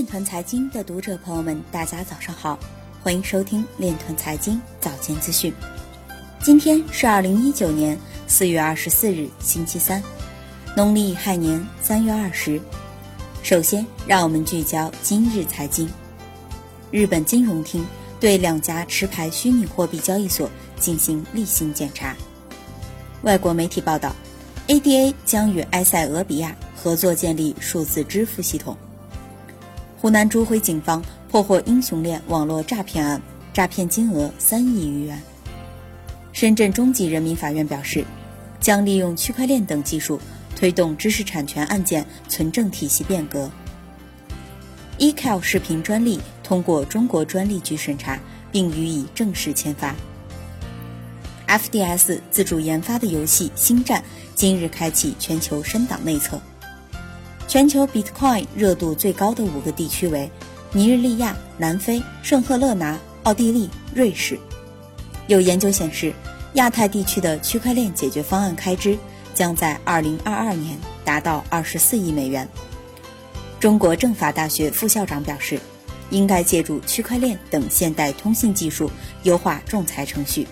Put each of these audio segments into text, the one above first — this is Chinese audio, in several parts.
链团财经的读者朋友们，大家早上好，欢迎收听链团财经早间资讯。今天是二零一九年四月二十四日，星期三，农历亥年三月二十。首先，让我们聚焦今日财经。日本金融厅对两家持牌虚拟货币交易所进行例行检查。外国媒体报道，ADA 将与埃塞俄比亚合作建立数字支付系统。湖南株辉警方破获英雄链网络诈骗案，诈骗金额三亿余元。深圳中级人民法院表示，将利用区块链等技术推动知识产权案件存证体系变革。eCal 视频专利通过中国专利局审查，并予以正式签发。FDS 自主研发的游戏《星战》今日开启全球升档内测。全球 Bitcoin 热度最高的五个地区为尼日利亚、南非、圣赫勒拿、奥地利、瑞士。有研究显示，亚太地区的区块链解决方案开支将在2022年达到24亿美元。中国政法大学副校长表示，应该借助区块链等现代通信技术优化仲裁程序。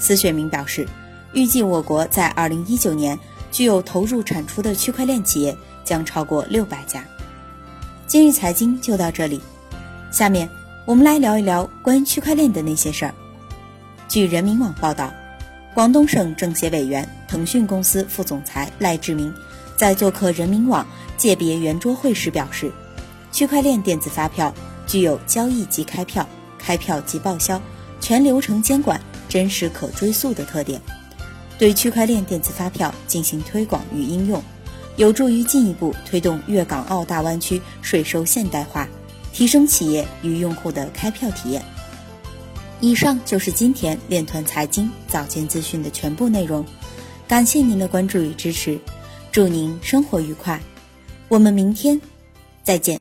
司雪明表示，预计我国在2019年具有投入产出的区块链企业。将超过六百家。今日财经就到这里，下面我们来聊一聊关于区块链的那些事儿。据人民网报道，广东省政协委员、腾讯公司副总裁赖志明在做客人民网界别圆桌会时表示，区块链电子发票具有交易即开票、开票即报销、全流程监管、真实可追溯的特点，对区块链电子发票进行推广与应用。有助于进一步推动粤港澳大湾区税收现代化，提升企业与用户的开票体验。以上就是今天链团财经早间资讯的全部内容，感谢您的关注与支持，祝您生活愉快，我们明天再见。